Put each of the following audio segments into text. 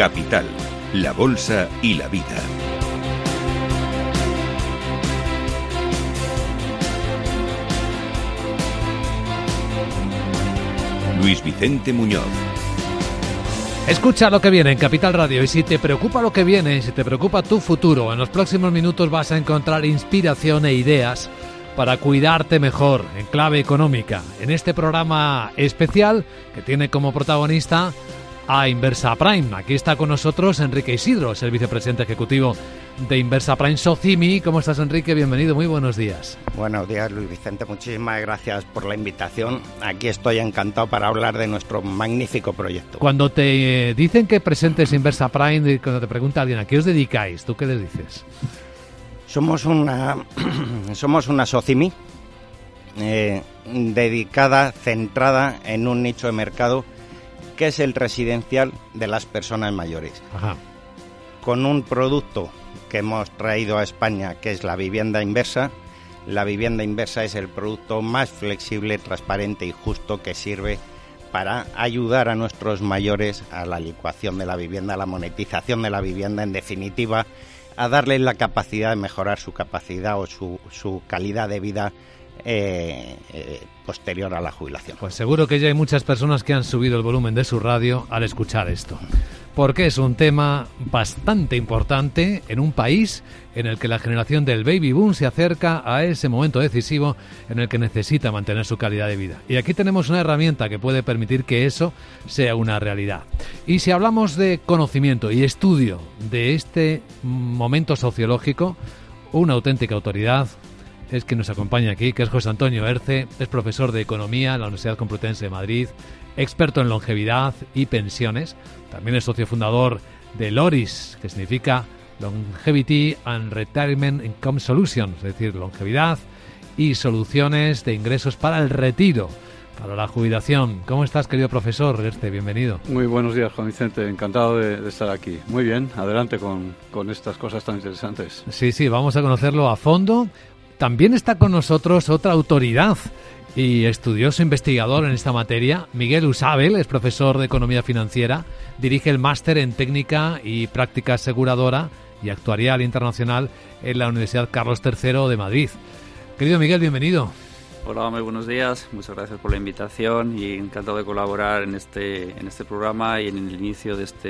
Capital, la Bolsa y la Vida. Luis Vicente Muñoz. Escucha lo que viene en Capital Radio y si te preocupa lo que viene, si te preocupa tu futuro, en los próximos minutos vas a encontrar inspiración e ideas para cuidarte mejor en clave económica. En este programa especial que tiene como protagonista a Inversa Prime. Aquí está con nosotros Enrique Isidro, es el vicepresidente ejecutivo de Inversa Prime Socimi. ¿Cómo estás, Enrique? Bienvenido, muy buenos días. Buenos días, Luis Vicente. Muchísimas gracias por la invitación. Aquí estoy encantado para hablar de nuestro magnífico proyecto. Cuando te eh, dicen que presentes Inversa Prime, cuando te pregunta alguien a qué os dedicáis, ¿tú qué le dices? Somos una, somos una Socimi eh, dedicada, centrada en un nicho de mercado que es el residencial de las personas mayores. Con un producto que hemos traído a España, que es la vivienda inversa. La vivienda inversa es el producto más flexible, transparente y justo que sirve para ayudar a nuestros mayores a la licuación de la vivienda, a la monetización de la vivienda, en definitiva, a darles la capacidad de mejorar su capacidad o su, su calidad de vida eh, eh, posterior a la jubilación. Pues seguro que ya hay muchas personas que han subido el volumen de su radio al escuchar esto. Porque es un tema bastante importante en un país en el que la generación del baby boom se acerca a ese momento decisivo en el que necesita mantener su calidad de vida. Y aquí tenemos una herramienta que puede permitir que eso sea una realidad. Y si hablamos de conocimiento y estudio de este momento sociológico, una auténtica autoridad es que nos acompaña aquí, que es José Antonio Erce, es profesor de Economía en la Universidad Complutense de Madrid, experto en longevidad y pensiones, también es socio fundador de LORIS, que significa Longevity and Retirement Income Solutions, es decir, longevidad y soluciones de ingresos para el retiro para la jubilación. ¿Cómo estás, querido profesor? Este, bienvenido. Muy buenos días, Juan Vicente. Encantado de, estar aquí. Muy bien, adelante con, con, estas cosas tan interesantes. Sí, sí, vamos a conocerlo a fondo. También está con nosotros otra autoridad y estudioso investigador en esta materia. Miguel Usabel es profesor de Economía Financiera, dirige el máster en Técnica y Práctica Aseguradora y Actuarial Internacional en la Universidad Carlos III de Madrid. Querido Miguel, bienvenido. Hola, muy buenos días. Muchas gracias por la invitación y encantado de colaborar en este, en este programa y en el inicio de este,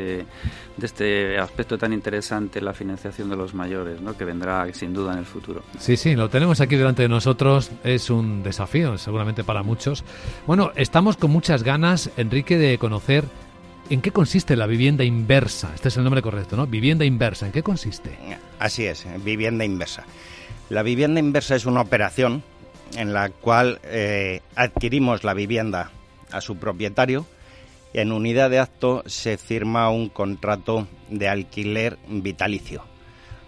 de este aspecto tan interesante, la financiación de los mayores, ¿no? que vendrá sin duda en el futuro. Sí, sí, lo tenemos aquí delante de nosotros. Es un desafío, seguramente para muchos. Bueno, estamos con muchas ganas, Enrique, de conocer ¿En qué consiste la vivienda inversa? Este es el nombre correcto, ¿no? Vivienda inversa. ¿En qué consiste? Así es, vivienda inversa. La vivienda inversa es una operación en la cual eh, adquirimos la vivienda a su propietario y en unidad de acto se firma un contrato de alquiler vitalicio.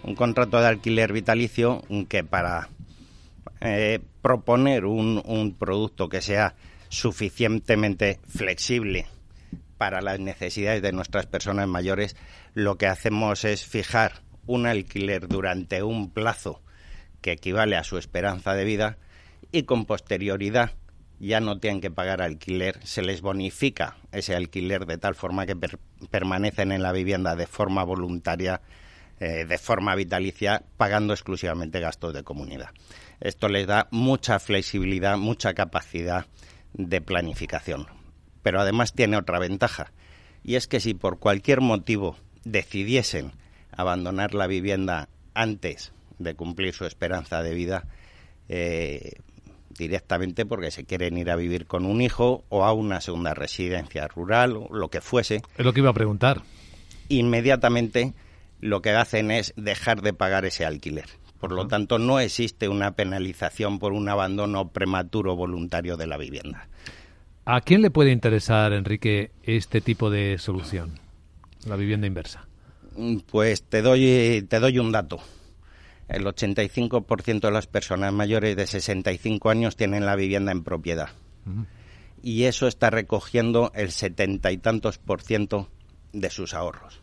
Un contrato de alquiler vitalicio que para eh, proponer un, un producto que sea suficientemente flexible para las necesidades de nuestras personas mayores, lo que hacemos es fijar un alquiler durante un plazo que equivale a su esperanza de vida y con posterioridad ya no tienen que pagar alquiler, se les bonifica ese alquiler de tal forma que permanecen en la vivienda de forma voluntaria, eh, de forma vitalicia, pagando exclusivamente gastos de comunidad. Esto les da mucha flexibilidad, mucha capacidad de planificación. Pero además tiene otra ventaja, y es que si por cualquier motivo decidiesen abandonar la vivienda antes de cumplir su esperanza de vida, eh, directamente porque se quieren ir a vivir con un hijo o a una segunda residencia rural o lo que fuese. Es lo que iba a preguntar. Inmediatamente lo que hacen es dejar de pagar ese alquiler. Por lo tanto, no existe una penalización por un abandono prematuro voluntario de la vivienda. ¿A quién le puede interesar, Enrique, este tipo de solución, la vivienda inversa? Pues te doy, te doy un dato el 85% de las personas mayores de 65 años tienen la vivienda en propiedad. Y eso está recogiendo el setenta y tantos por ciento de sus ahorros.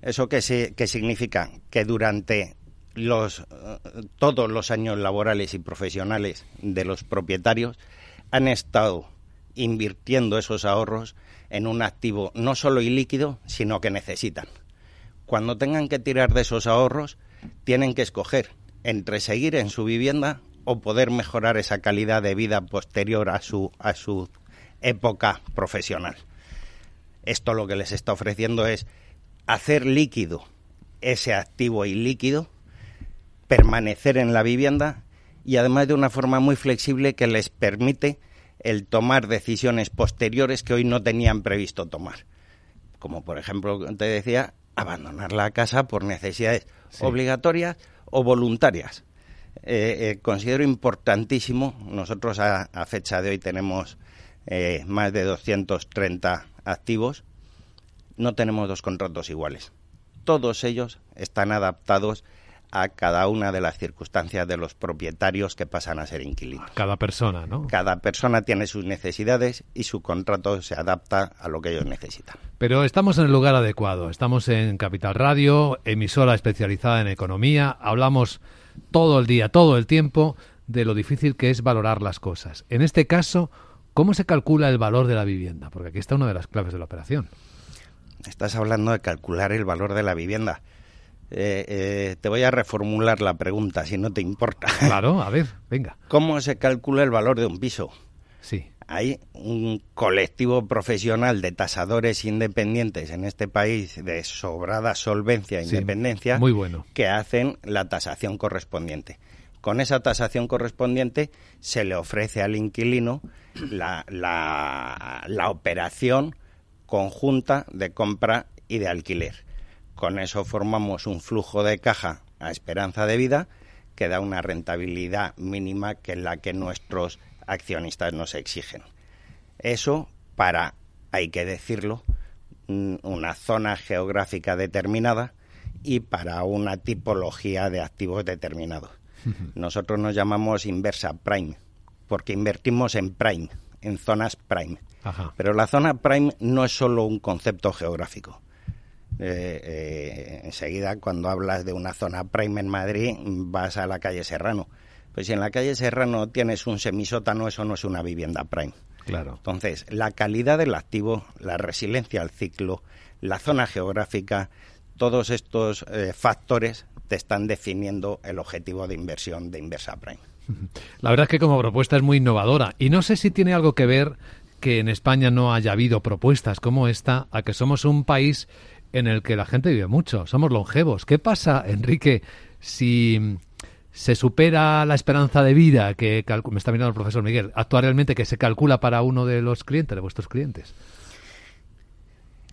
¿Eso qué, significa? Que durante los, todos los años laborales y profesionales de los propietarios han estado invirtiendo esos ahorros en un activo no solo ilíquido, sino que necesitan. Cuando tengan que tirar de esos ahorros, tienen que escoger entre seguir en su vivienda o poder mejorar esa calidad de vida posterior a su, a su época profesional. Esto lo que les está ofreciendo es hacer líquido ese activo ilíquido, permanecer en la vivienda y además de una forma muy flexible que les permite el tomar decisiones posteriores que hoy no tenían previsto tomar. Como por ejemplo, te decía, abandonar la casa por necesidades obligatorias o voluntarias. Eh, eh, considero importantísimo, nosotros a, fecha de hoy tenemos eh, más de 230 activos, no tenemos dos contratos iguales. Todos ellos están adaptados a cada una de las circunstancias de los propietarios que pasan a ser inquilinos. Cada persona, ¿no? Cada persona tiene sus necesidades y su contrato se adapta a lo que ellos necesitan. Pero estamos en el lugar adecuado. Estamos en Capital Radio, emisora especializada en economía. Hablamos todo el día, todo el tiempo de lo difícil que es valorar las cosas. En este caso, ¿cómo se calcula el valor de la vivienda? Porque aquí está una de las claves de la operación. Estás hablando de calcular el valor de la vivienda. Eh, eh, te voy a reformular la pregunta, si no te importa. Claro, a ver, venga. ¿Cómo se calcula el valor de un piso? Sí. Hay un colectivo profesional de tasadores independientes en este país de sobrada solvencia e independencia muy bueno. que hacen la tasación correspondiente. Con esa tasación correspondiente se le ofrece al inquilino la, la, la operación conjunta de compra y de alquiler. Con eso formamos un flujo de caja a esperanza de vida que da una rentabilidad mínima que es la que nuestros accionistas nos exigen. Eso para, hay que decirlo, una zona geográfica determinada y para una tipología de activos determinados. Nosotros nos llamamos inversa prime, porque invertimos en prime, en zonas prime. Pero la zona prime no es solo un concepto geográfico. Eh, eh, enseguida, cuando hablas de una zona prime en Madrid, vas a la calle Serrano. Pues si en la calle Serrano tienes un semisótano, eso no es una vivienda prime. Claro. Entonces, la calidad del activo, la resiliencia al ciclo, la zona geográfica, todos estos eh, factores te están definiendo el objetivo de inversión de Inversa Prime. La verdad es que como propuesta es muy innovadora y no sé si tiene algo que ver que en España no haya habido propuestas como esta, a que somos un país en el que la gente vive mucho, somos longevos. ¿Qué pasa, Enrique, si se supera la esperanza de vida que me está mirando el profesor Miguel, actualmente que se calcula para uno de los clientes, de vuestros clientes?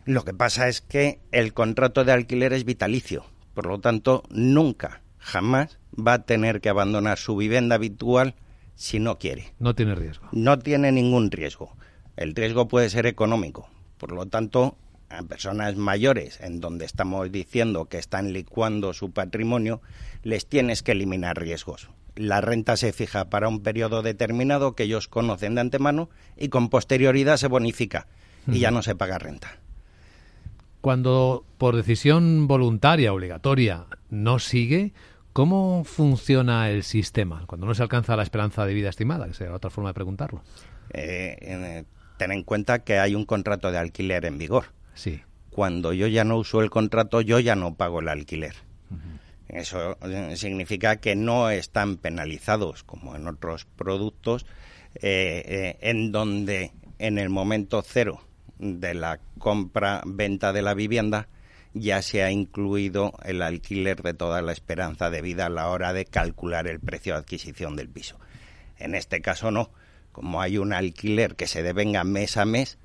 Lo que pasa es que el contrato de alquiler es vitalicio, por lo tanto, nunca, jamás va a tener que abandonar su vivienda habitual si no quiere. No tiene riesgo. No tiene ningún riesgo. El riesgo puede ser económico. Por lo tanto, a personas mayores, en donde estamos diciendo que están licuando su patrimonio, les tienes que eliminar riesgos. La renta se fija para un periodo determinado que ellos conocen de antemano y con posterioridad se bonifica y ya no se paga renta. Cuando por decisión voluntaria, obligatoria, no sigue, ¿cómo funciona el sistema? Cuando no se alcanza la esperanza de vida estimada, que sería otra forma de preguntarlo. Eh, ten en cuenta que hay un contrato de alquiler en vigor. Sí. Cuando yo ya no uso el contrato, yo ya no pago el alquiler. Eso eh, significa que no están penalizados, como en otros productos, eh, eh, en donde en el momento cero de la compra-venta de la vivienda ya se ha incluido el alquiler de toda la esperanza de vida a la hora de calcular el precio de adquisición del piso. En este caso no como hay un alquiler que se devenga mes a mes,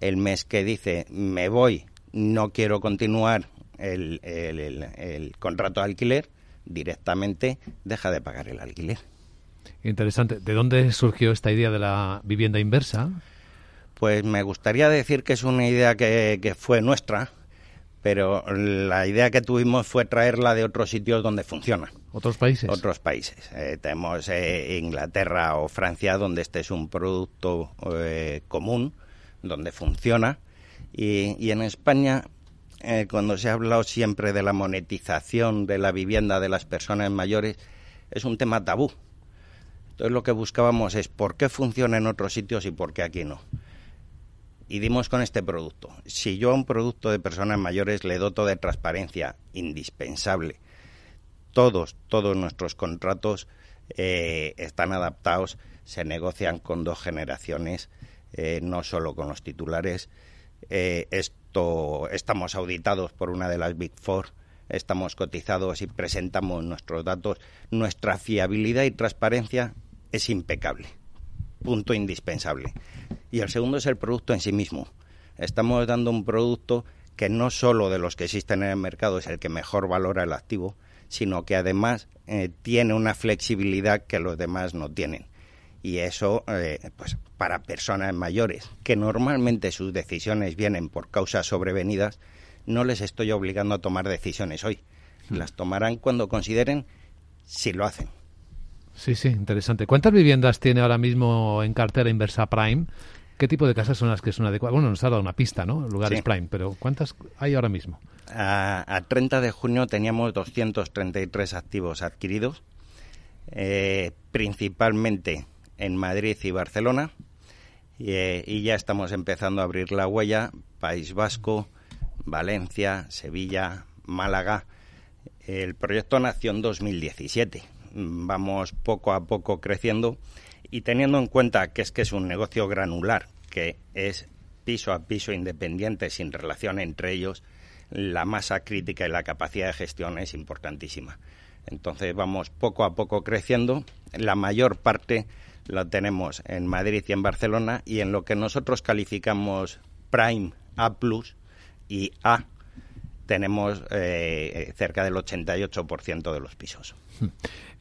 el mes que dice me voy, no quiero continuar el, contrato de alquiler, directamente deja de pagar el alquiler. Interesante. ¿De dónde surgió esta idea de la vivienda inversa? Pues me gustaría decir que es una idea que, que fue nuestra, pero la idea que tuvimos fue traerla de otros sitios donde funciona. ¿Otros países? Otros países. Eh, tenemos eh, Inglaterra o Francia, donde este es un producto eh, común, donde funciona. Y, en España, cuando se ha hablado siempre de la monetización de la vivienda de las personas mayores, es un tema tabú. Entonces lo que buscábamos es por qué funciona en otros sitios y por qué aquí no. Y dimos con este producto. Si yo a un producto de personas mayores le doto de transparencia indispensable, todos, todos nuestros contratos eh, están adaptados, se negocian con dos generaciones, eh, no solo con los titulares. Eh, esto estamos auditados por una de las Big Four, estamos cotizados y presentamos nuestros datos. Nuestra fiabilidad y transparencia es impecable. Punto indispensable. Y el segundo es el producto en sí mismo. Estamos dando un producto que no solo de los que existen en el mercado es el que mejor valora el activo, sino que además eh, tiene una flexibilidad que los demás no tienen. Y eso, eh, pues para personas mayores, que normalmente sus decisiones vienen por causas sobrevenidas, no les estoy obligando a tomar decisiones hoy. Hmm. Las tomarán cuando consideren si lo hacen. Sí, sí, interesante. ¿Cuántas viviendas tiene ahora mismo en cartera inversa Prime? ¿Qué tipo de casas son las que son adecuadas? Bueno, nos ha dado una pista, ¿no? Lugares Prime, pero ¿cuántas hay ahora mismo? A, 30 de junio teníamos 233 activos adquiridos, eh, principalmente en Madrid y Barcelona, eh, y ya estamos empezando a abrir la huella, País Vasco, Valencia, Sevilla, Málaga. El proyecto nació en 2017 vamos poco a poco creciendo y teniendo en cuenta que es que es un negocio granular, que es piso a piso independiente sin relación entre ellos, la masa crítica y la capacidad de gestión es importantísima. Entonces vamos poco a poco creciendo. La mayor parte la tenemos en Madrid y en Barcelona y en lo que nosotros calificamos Prime A y A tenemos eh, cerca del 88% de los pisos.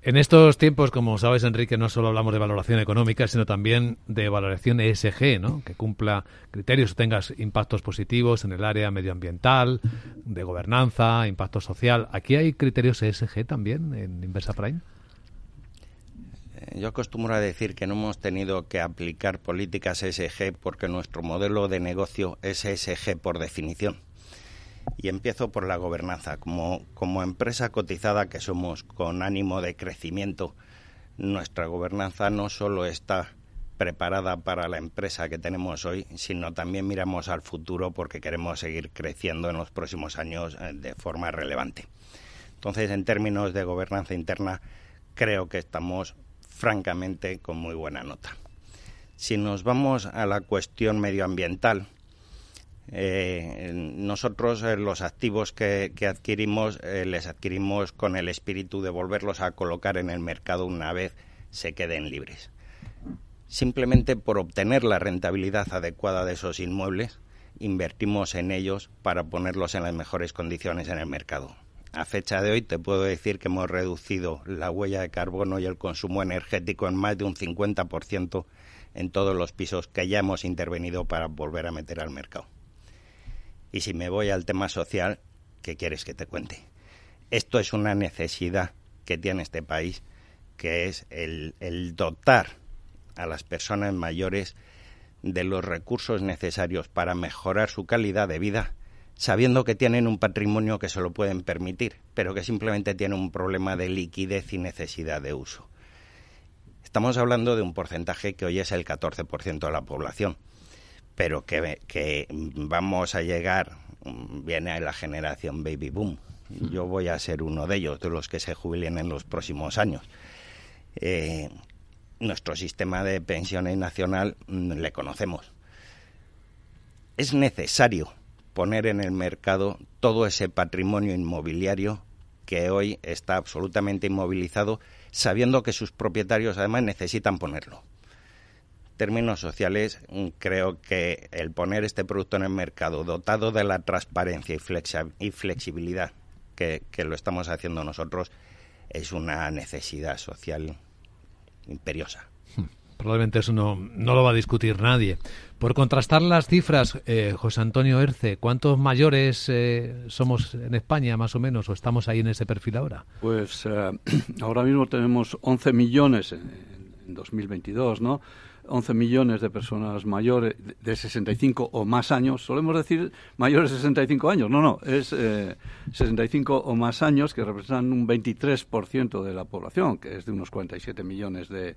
En estos tiempos, como sabes, Enrique, no solo hablamos de valoración económica, sino también de valoración ESG, ¿no? que cumpla criterios o tengas impactos positivos en el área medioambiental, de gobernanza, impacto social. ¿Aquí hay criterios ESG también en Inversa Prime? Eh, yo acostumbro a decir que no hemos tenido que aplicar políticas ESG porque nuestro modelo de negocio es ESG por definición y empiezo por la gobernanza. Como, empresa cotizada que somos con ánimo de crecimiento, nuestra gobernanza no solo está preparada para la empresa que tenemos hoy, sino también miramos al futuro porque queremos seguir creciendo en los próximos años eh, de forma relevante. Entonces, en términos de gobernanza interna, creo que estamos francamente con muy buena nota. Si nos vamos a la cuestión medioambiental, eh, nosotros eh, los activos que, adquirimos eh, les adquirimos con el espíritu de volverlos a colocar en el mercado una vez se queden libres. Simplemente por obtener la rentabilidad adecuada de esos inmuebles, invertimos en ellos para ponerlos en las mejores condiciones en el mercado. A fecha de hoy te puedo decir que hemos reducido la huella de carbono y el consumo energético en más de un 50% en todos los pisos que ya hemos intervenido para volver a meter al mercado. Y si me voy al tema social, ¿qué quieres que te cuente? Esto es una necesidad que tiene este país, que es el, dotar a las personas mayores de los recursos necesarios para mejorar su calidad de vida, sabiendo que tienen un patrimonio que se lo pueden permitir, pero que simplemente tiene un problema de liquidez y necesidad de uso. Estamos hablando de un porcentaje que hoy es el 14% de la población pero que, que vamos a llegar, viene la generación baby boom. Yo voy a ser uno de ellos, de los que se jubilen en los próximos años. Eh, nuestro sistema de pensiones nacional mm, le conocemos. Es necesario poner en el mercado todo ese patrimonio inmobiliario que hoy está absolutamente inmovilizado, sabiendo que sus propietarios además necesitan ponerlo términos sociales, mm, creo que el poner este producto en el mercado dotado de la transparencia y, flexibilidad que, lo estamos haciendo nosotros es una necesidad social imperiosa. Probablemente eso no, lo va a discutir nadie. Por contrastar las cifras, eh, José Antonio Erce, ¿cuántos mayores eh, somos en España más o menos o estamos ahí en ese perfil ahora? Pues eh, ahora mismo tenemos 11 millones en, en 2022, ¿no? 11 millones de personas mayores de 65 o más años. Solemos decir mayores de 65 años. No, no, es 65 o más años que representan un 23% de la población, que es de unos 47 millones de,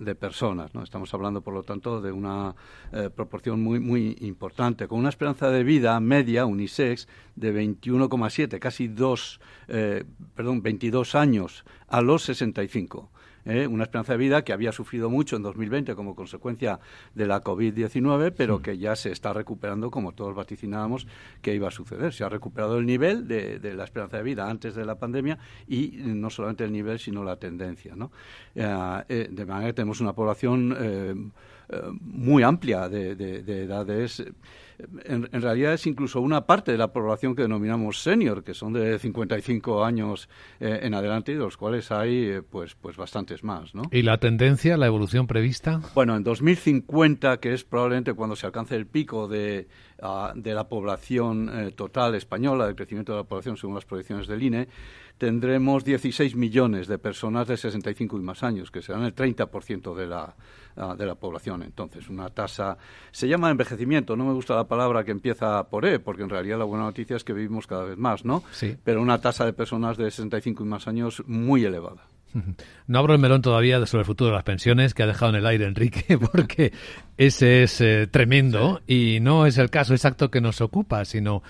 de personas. ¿no? Estamos hablando, por lo tanto, de una eh, proporción muy, muy importante, con una esperanza de vida media, unisex, de 21,7, casi dos, eh, perdón, 22 años a los 65. ¿Eh? una esperanza de vida que había sufrido mucho en 2020 como consecuencia de la COVID-19, pero que ya se está recuperando como todos vaticinábamos que iba a suceder. Se ha recuperado el nivel de, la esperanza de vida antes de la pandemia y no solamente el nivel, sino la tendencia. ¿no? Eh, eh, de manera que tenemos una población muy amplia de, de edades en, realidad es incluso una parte de la población que denominamos senior, que son de 55 años eh, en adelante y de los cuales hay eh, pues, pues bastantes más. ¿no? ¿Y la tendencia, la evolución prevista? Bueno, en 2050, que es probablemente cuando se alcance el pico de, ah, de la población eh, total española, del crecimiento de la población según las proyecciones del INE, tendremos 16 millones de personas de 65 y más años, que serán el 30% de la, ah, de la población. Entonces, una tasa. Se llama envejecimiento, no me gusta la palabra que empieza por E, porque en realidad la buena noticia es que vivimos cada vez más, ¿no? Sí. Pero una tasa de personas de 65 y más años muy elevada. No abro el melón todavía sobre el futuro de las pensiones que ha dejado en el aire Enrique, porque ese es eh, tremendo y no es el caso exacto que nos ocupa, sino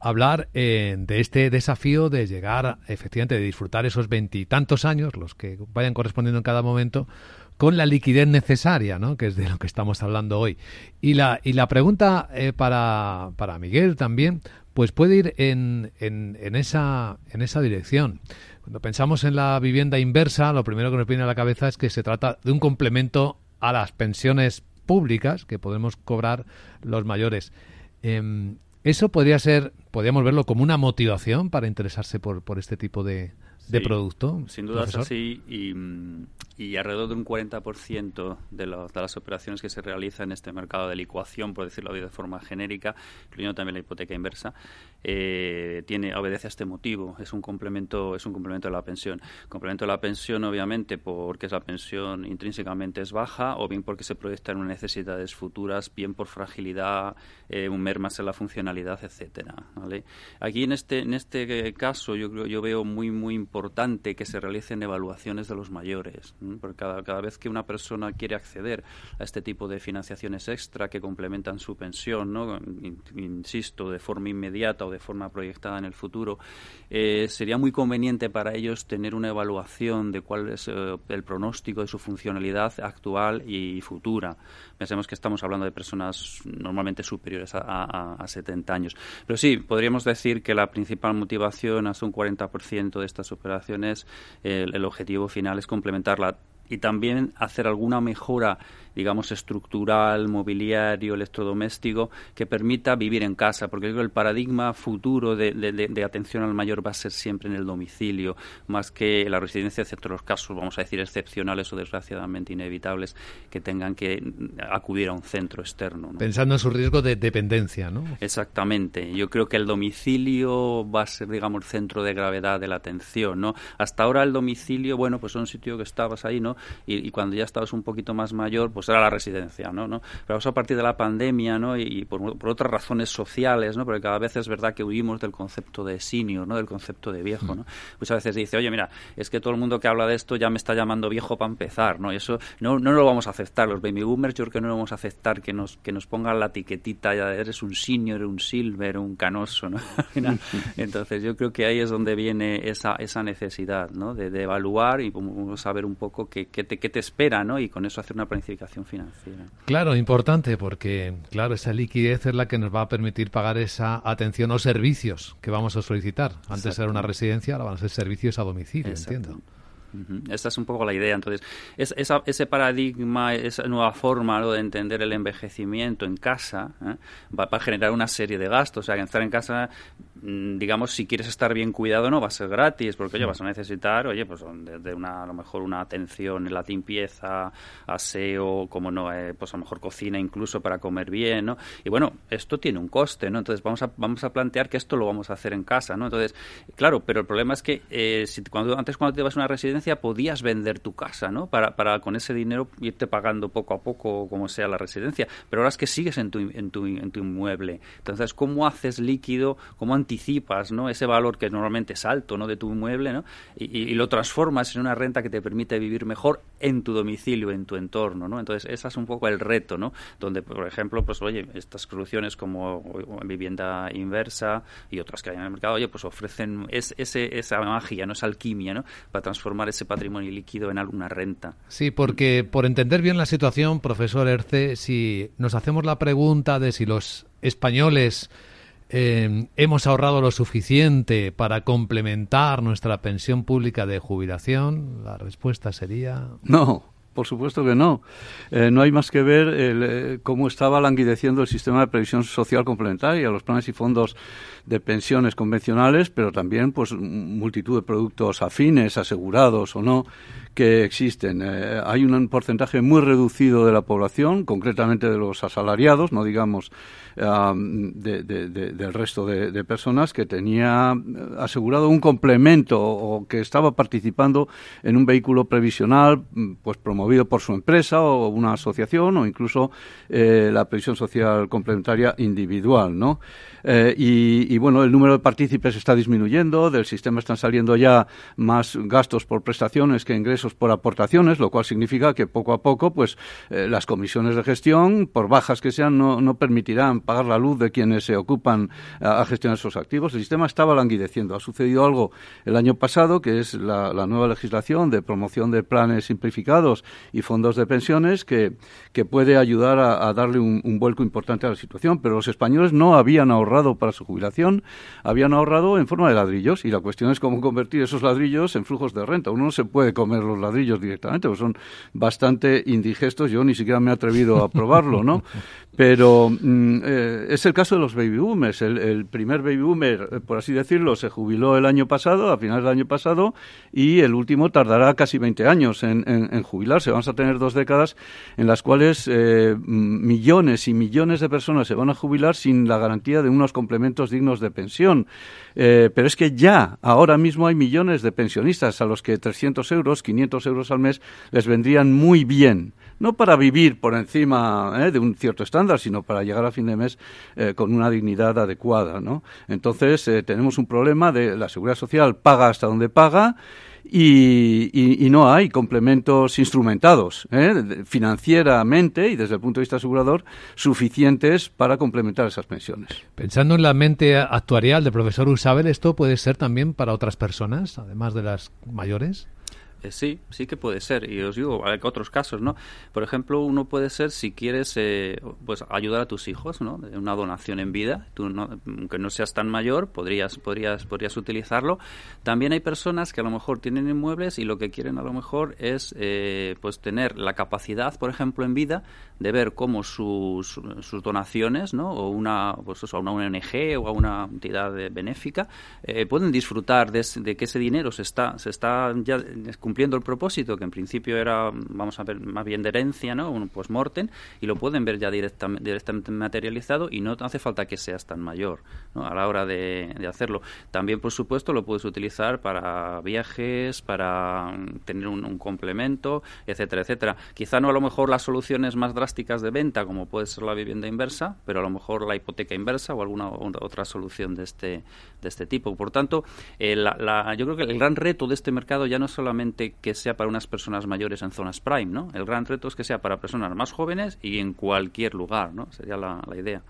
hablar eh, de este desafío de llegar, efectivamente, de disfrutar esos veintitantos años, los que vayan correspondiendo en cada momento, con la liquidez necesaria, ¿no? que es de lo que estamos hablando hoy. Y la, y la pregunta eh, para, para Miguel también, pues puede ir en, en, en, esa, en esa dirección. Cuando pensamos en la vivienda inversa, lo primero que nos viene a la cabeza es que se trata de un complemento a las pensiones públicas que podemos cobrar los mayores. Em, eso podría ser, podríamos verlo como una motivación para interesarse por, por este tipo de, de producto. Sin duda es así y, y, alrededor de un 40% de, de las operaciones que se realizan en este mercado de licuación, por decirlo de forma genérica, incluyendo también la hipoteca inversa, eh, tiene obedece a este motivo. Es un complemento es un complemento de la pensión. Complemento de la pensión, obviamente, porque la pensión intrínsecamente es baja o bien porque se proyectan necesidades futuras, bien por fragilidad, eh, un mermas en la funcionalidad, etcétera. ¿vale? Aquí en este en este caso yo yo veo muy muy importante que se realicen evaluaciones de los mayores, porque cada, vez que una persona quiere acceder a este tipo de financiaciones extra que complementan su pensión, insisto, de forma inmediata o de forma proyectada en el futuro, eh, sería muy conveniente para ellos tener una evaluación de cuál es eh, el pronóstico de su funcionalidad actual y futura. Pensemos que estamos hablando de personas normalmente superiores a 70 años. Pero sí, podríamos decir que la principal motivación, hasta un 40% de estas operaciones, el, el objetivo final es complementarla y también hacer alguna mejora digamos, estructural, mobiliario, electrodoméstico, que permita vivir en casa, porque el paradigma futuro de, de, atención al mayor va a ser siempre en el domicilio, más que la residencia, excepto los casos, vamos a decir, excepcionales o desgraciadamente inevitables, que tengan que acudir a un centro externo. Pensando en su riesgo de dependencia, ¿no? Exactamente. Yo creo que el domicilio va a ser, digamos, el centro de gravedad de la atención, ¿no? Hasta ahora el domicilio, bueno, pues es un sitio que estabas ahí, ¿no? Y, y cuando ya estabas un poquito más mayor, pues pues era la residencia, ¿no? ¿no? Pero a partir de la pandemia, ¿no? Y, por, otras razones sociales, ¿no? Porque cada vez es verdad que huimos del concepto de senior, ¿no? Del concepto de viejo, ¿no? Pues a veces dice, oye, mira, es que todo el mundo que habla de esto ya me está llamando viejo para empezar, ¿no? Y eso no, no lo vamos a aceptar. Los baby boomers yo creo que no lo vamos a aceptar que nos, que nos pongan la etiquetita, ya eres un senior, un silver, un canoso, ¿no? Entonces yo creo que ahí es donde viene esa, esa necesidad, ¿no? De, de evaluar y saber un poco qué, qué, te, qué te espera, ¿no? Y con eso hacer una planificación financiera. Claro, importante porque, claro, esa liquidez es la que nos va a permitir pagar esa atención o servicios que vamos a solicitar. Antes era una residencia, ahora van a ser servicios a domicilio, entiendo. Esta es un poco la idea. Entonces, es, ese paradigma, esa nueva forma de entender el envejecimiento en casa, ¿eh? va, a generar una serie de gastos. O sea, que estar en casa digamos, si quieres estar bien cuidado no va a ser gratis, porque oye, vas a necesitar, oye, pues desde una, a lo mejor una atención en la limpieza, aseo, como no, eh, pues a lo mejor cocina incluso para comer bien, ¿no? Y bueno, esto tiene un coste, ¿no? Entonces vamos a, vamos a plantear que esto lo vamos a hacer en casa, ¿no? Entonces, claro, pero el problema es que eh, si cuando, antes cuando te vas a una residencia podías vender tu casa, ¿no? Para, para con ese dinero irte pagando poco a poco como sea la residencia, pero ahora es que sigues en tu, en tu, en tu inmueble. Entonces, ¿cómo haces líquido, cómo anticipas, ¿no? Ese valor que normalmente es alto, ¿no? De tu inmueble, ¿no? Y, lo transformas en una renta que te permite vivir mejor en tu domicilio, en tu entorno, ¿no? Entonces, ese es un poco el reto, ¿no? Donde, por ejemplo, pues, oye, estas soluciones como vivienda inversa y otras que hay en el mercado, oye, pues ofrecen es, ese, esa magia, no esa alquimia, ¿no? Para transformar ese patrimonio líquido en alguna renta. Sí, porque por entender bien la situación, profesor Erce, si nos hacemos la pregunta de si los españoles eh, hemos ahorrado lo suficiente para complementar nuestra pensión pública de jubilación, la respuesta sería no. Por supuesto que no. Eh, no hay más que ver eh, cómo estaba languideciendo el sistema de previsión social complementaria, los planes y fondos de pensiones convencionales, pero también pues multitud de productos afines, asegurados o no, que existen. Hay un porcentaje muy reducido de la población, concretamente de los asalariados, no digamos del resto de, personas, que tenía asegurado un complemento o que estaba participando en un vehículo previsional, pues promovido por su empresa o una asociación o incluso eh, la previsión social complementaria individual, ¿no? Eh, y, bueno, el número de partícipes está disminuyendo, del sistema están saliendo ya más gastos por prestaciones que ingresos por aportaciones, lo cual significa que poco a poco, pues eh, las comisiones de gestión, por bajas que sean, no permitirán pagar la luz de quienes se ocupan a, gestionar esos activos. El sistema estaba languideciendo. Ha sucedido algo el año pasado, que es la, nueva legislación de promoción de planes simplificados y fondos de pensiones, que, que puede ayudar a, darle un, un vuelco importante a la situación. Pero los españoles no habían ahorrado para su jubilación, habían ahorrado en forma de ladrillos y la cuestión es cómo convertir esos ladrillos en flujos de renta. Uno no se puede comer los ladrillos directamente, porque son bastante indigestos, yo ni siquiera me he atrevido a probarlo, ¿no? Pero mm, eh, es el caso de los baby boomers. El, primer baby boomer, eh, por así decirlo, se jubiló el año pasado, a finales del año pasado, y el último tardará casi 20 años en, jubilarse. Vamos a tener dos décadas en las cuales eh, millones y millones de personas se van a jubilar sin la garantía de unos complementos dignos de pensión. pero es que ya, ahora mismo hay millones de pensionistas a los que 300 euros, 500 euros al mes les vendrían muy bien no para vivir por encima eh, de un cierto estándar, sino para llegar a fin de mes eh, con una dignidad adecuada. ¿no? Entonces, eh, tenemos un problema de la seguridad social paga hasta donde paga. Y, no hay complementos instrumentados financieramente y desde el punto de vista asegurador suficientes para complementar esas pensiones. Pensando en la mente actuarial del profesor Usabel, ¿esto puede ser también para otras personas, además de las mayores? Eh, sí, sí que puede ser. Y os digo, hay otros casos, ¿no? Por ejemplo, uno puede ser si quieres eh, pues ayudar a tus hijos, ¿no? Una donación en vida. Tú, no, aunque no seas tan mayor, podrías, podrías, podrías utilizarlo. También hay personas que a lo mejor tienen inmuebles y lo que quieren a lo mejor es eh, pues tener la capacidad, por ejemplo, en vida, de ver cómo sus, sus donaciones, ¿no? O una, pues a una ONG o a una entidad benéfica pueden disfrutar de, de, que ese dinero se está, se está ya cumpliendo el propósito, que en principio era, vamos a ver, más bien de herencia, ¿no? Un post-mortem, y lo pueden ver ya directamente, materializado y no hace falta que seas tan mayor a la hora de, hacerlo. También, por supuesto, lo puedes utilizar para viajes, para tener un, complemento, etcétera, etcétera. Quizá no a lo mejor las soluciones más drásticas de venta, como puede ser la vivienda inversa, pero a lo mejor la hipoteca inversa o alguna otra solución de este, de este tipo. Por tanto, eh, yo creo que el gran reto de este mercado ya no es solamente que sea para unas personas mayores en zonas prime, ¿no? El gran reto es que sea para personas más jóvenes y en cualquier lugar, ¿no? Sería la, idea.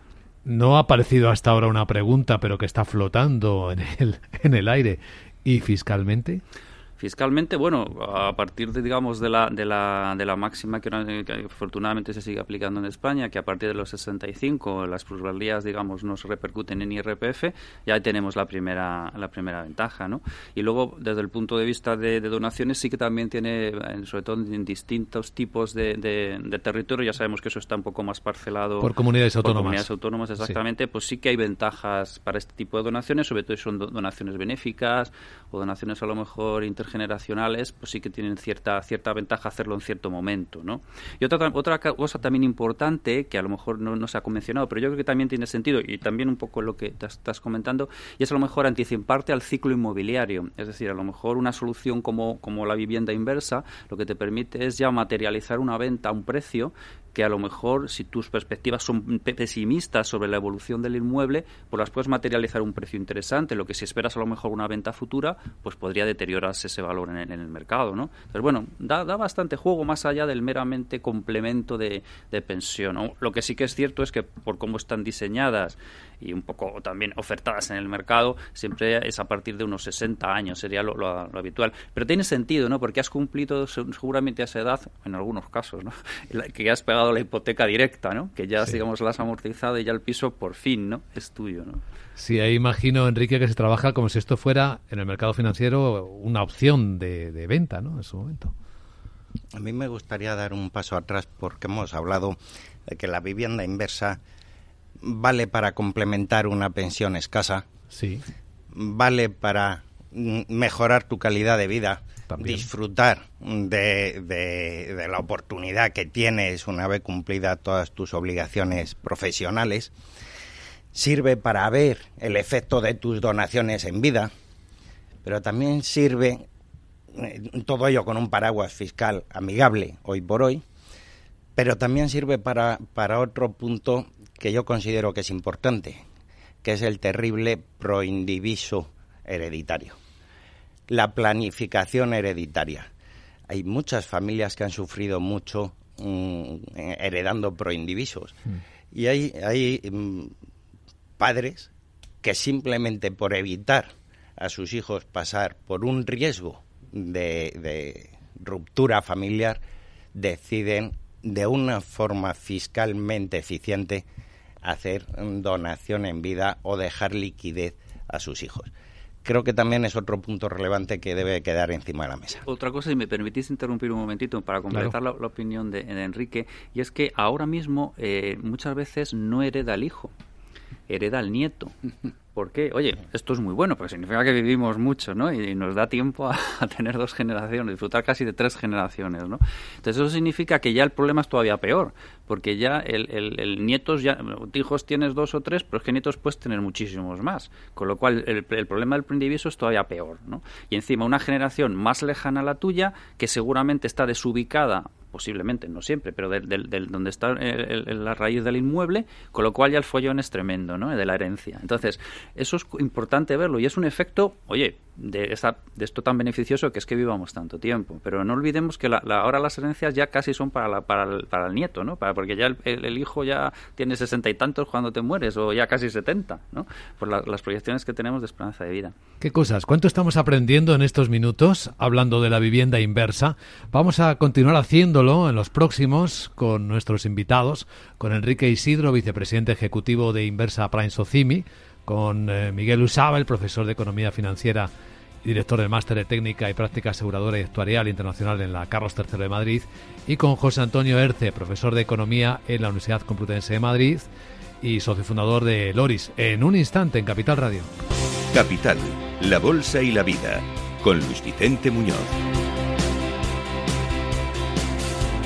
No ha aparecido hasta ahora una pregunta, pero que está flotando en el, en el aire. ¿Y fiscalmente? Fiscalmente, bueno, a partir de, digamos, de la, de la, de la máxima que, afortunadamente se sigue aplicando en España, que a partir de los 65 las plusvalías, digamos, no se repercuten en IRPF, ya tenemos la primera, la primera ventaja, ¿no? Y luego, desde el punto de vista de, donaciones, sí que también tiene, sobre todo en distintos tipos de, de, territorio, ya sabemos que eso está un poco más parcelado. Por comunidades autónomas. Por comunidades autónomas, exactamente, pues sí que hay ventajas para este tipo de donaciones, sobre todo si son donaciones benéficas o donaciones a lo mejor intergeneracionales generacionales, pues sí que tienen cierta, cierta ventaja hacerlo en cierto momento, ¿no? Y otra, otra cosa también importante, que a lo mejor no, se ha convencionado, pero yo creo que también tiene sentido, y también un poco lo que estás comentando, y es a lo mejor anticiparte al ciclo inmobiliario. Es decir, a lo mejor una solución como, como la vivienda inversa, lo que te permite es ya materializar una venta a un precio que a lo mejor si tus perspectivas son pesimistas sobre la evolución del inmueble, pues las puedes materializar un precio interesante, lo que si esperas a lo mejor una venta futura, pues podría deteriorarse ese valor en, el mercado, ¿no? Entonces, bueno, da, da, bastante juego más allá del meramente complemento de, pensión. Lo que sí que es cierto es que por cómo están diseñadas y un poco también ofertadas en el mercado, siempre es a partir de unos 60 años, sería lo, habitual. Pero tiene sentido, ¿no? Porque has cumplido seguramente a esa edad, en algunos casos, ¿no? que has pegado la hipoteca directa, ¿no? Que ya, digamos, la has amortizado y ya el piso por fin, ¿no? Es tuyo, ¿no? Sí, ahí imagino, Enrique, que se trabaja como si esto fuera en el mercado financiero una opción de, de venta, ¿no? En su momento. A mí me gustaría dar un paso atrás porque hemos hablado de que la vivienda inversa vale para complementar una pensión escasa. Sí. Vale para mejorar tu calidad de vida disfrutar de, de, la oportunidad que tienes una vez cumplidas todas tus obligaciones profesionales, sirve para ver el efecto de tus donaciones en vida, pero también sirve eh, todo ello con un paraguas fiscal amigable hoy por hoy, pero también sirve para, para otro punto que yo considero que es importante, que es el terrible proindiviso hereditario la planificación hereditaria. Hay muchas familias que han sufrido mucho mm, heredando proindivisos. Mm. Y hay, hay mm, padres que simplemente por evitar a sus hijos pasar por un riesgo de, de ruptura familiar deciden de una forma fiscalmente eficiente hacer donación en vida o dejar liquidez a sus hijos creo que también es otro punto relevante que debe quedar encima de la mesa. Otra cosa, si me permitís interrumpir un momentito para completar la, opinión de, Enrique, y es que ahora mismo eh, muchas veces no hereda el hijo, hereda el nieto. ¿Por qué? Oye, esto es muy bueno, porque significa que vivimos mucho, ¿no? Y nos da tiempo a, tener dos generaciones, disfrutar casi de tres generaciones, ¿no? Entonces eso significa que ya el problema es todavía peor, porque ya el, el, nietos, ya, hijos tienes dos o tres, pero es que nietos puedes tener muchísimos más. Con lo cual el, el problema del indiviso es todavía peor, ¿no? Y encima una generación más lejana a la tuya, que seguramente está desubicada posiblemente, no siempre, pero del donde está la raíz del inmueble, con lo cual ya el follón es tremendo, ¿no? De la herencia. Entonces, eso es importante verlo y es un efecto, oye, de, esta, de esto tan beneficioso que es que vivamos tanto tiempo. Pero no olvidemos que la, ahora las herencias ya casi son para, la, para, el, para el nieto, ¿no? Para, porque ya el, hijo ya tiene sesenta y tantos cuando te mueres, o ya casi setenta, ¿no? Por las proyecciones que tenemos de esperanza de vida. ¿Qué cosas? ¿Cuánto estamos aprendiendo en estos minutos hablando de la vivienda inversa? Vamos a continuar haciéndolo en los próximos con nuestros invitados, con Enrique Isidro, vicepresidente ejecutivo de Inversa Prime Socimi, con eh, Miguel Usaba, el profesor de Economía Financiera director del Máster de Técnica y Práctica Aseguradora y Actuarial Internacional en la Carlos III de Madrid, y con José Antonio Erce, profesor de Economía en la Universidad Complutense de Madrid y socio fundador de Loris, en un instante en Capital Radio. Capital, la Bolsa y la Vida, con Luis Vicente Muñoz.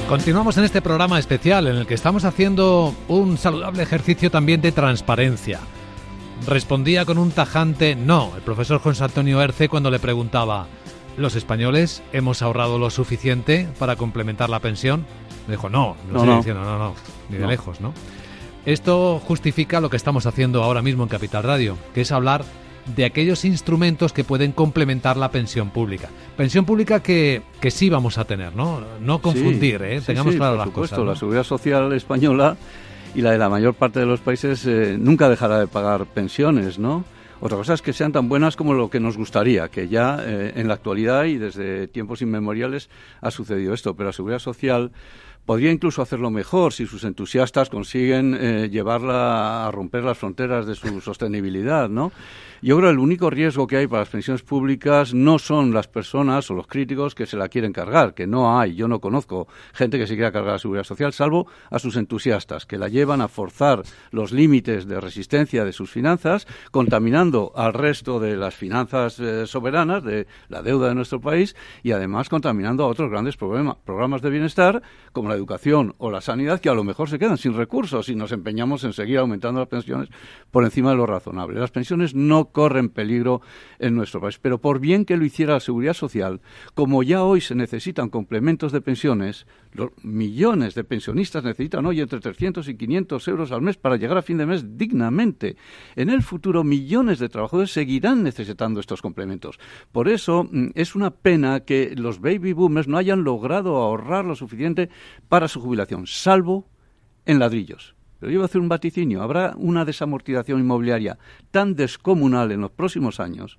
Continuamos en este programa especial en el que estamos haciendo un saludable ejercicio también de transparencia respondía con un tajante no el profesor José Antonio Erce cuando le preguntaba ¿Los españoles hemos ahorrado lo suficiente para complementar la pensión? Le dijo, no, no, no, diciendo, no, no, ni de lejos, ¿no? Esto justifica lo que estamos haciendo ahora mismo en Capital Radio, que es hablar de aquellos instrumentos que pueden complementar la pensión pública. Pensión pública que, que sí vamos a tener, ¿no? No confundir, ¿eh? Tengamos claro las cosas. La seguridad social española y la de la mayor parte de los países eh, nunca dejará de pagar pensiones, ¿no? Otra cosa es que sean tan buenas como lo que nos gustaría, que ya eh, en la actualidad y desde tiempos inmemoriales ha sucedido esto, pero la seguridad social podría incluso hacerlo mejor si sus entusiastas consiguen eh, llevarla a romper las fronteras de su sostenibilidad, ¿no? Yo creo que el único riesgo que hay para las pensiones públicas no son las personas o los críticos que se la quieren cargar, que no hay. Yo no conozco gente que se quiera cargar la seguridad social, salvo a sus entusiastas, que la llevan a forzar los límites de resistencia de sus finanzas, contaminando al resto de las finanzas eh, soberanas, de la deuda de nuestro país, y además contaminando a otros grandes programas de bienestar, como la educación o la sanidad, que a lo mejor se quedan sin recursos si nos empeñamos en seguir aumentando las pensiones por encima de lo razonable. Las pensiones no corren peligro en nuestro país. Pero por bien que lo hiciera la Seguridad Social, como ya hoy se necesitan complementos de pensiones, los millones de pensionistas necesitan hoy entre 300 y 500 euros al mes para llegar a fin de mes dignamente. En el futuro, millones de trabajadores seguirán necesitando estos complementos. Por eso, mm, es una pena que los baby boomers no hayan logrado ahorrar lo suficiente para su jubilación, salvo en ladrillos. Pero yo voy a hacer un vaticinio. Habrá una desamortización inmobiliaria tan descomunal en los próximos años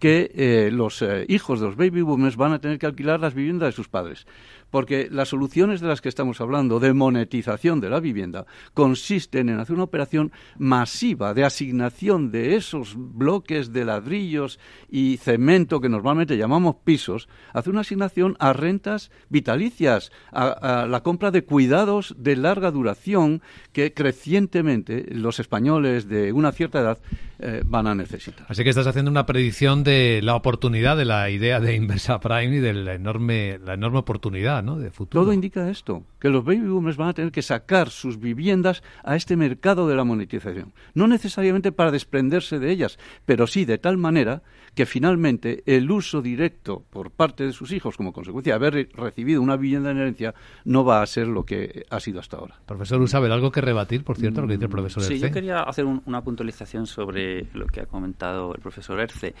que eh, los eh, hijos de los baby boomers van a tener que alquilar las viviendas de sus padres porque las soluciones de las que estamos hablando, de monetización de la vivienda, consisten en hacer una operación masiva de asignación de esos bloques de ladrillos y cemento que normalmente llamamos pisos, hacer una asignación a rentas vitalicias, a, la compra de cuidados de larga duración que crecientemente los españoles de una cierta edad eh, van a necesitar. Así que estás haciendo una predicción de la oportunidad de la idea de Inversa Prime y de la enorme, la enorme oportunidad de futuro. Todo indica esto, que los baby boomers van a tener que sacar sus viviendas a este mercado de la monetización. No necesariamente para desprenderse de ellas, pero sí de tal manera que finalmente el uso directo por parte de sus hijos como consecuencia de haber recibido una vivienda en herencia no va a ser lo que ha sido hasta ahora. Profesor Usabel, ¿algo que rebatir, por cierto, lo que dice el profesor Sí, yo quería hacer una puntualización sobre lo que ha comentado el profesor Erce.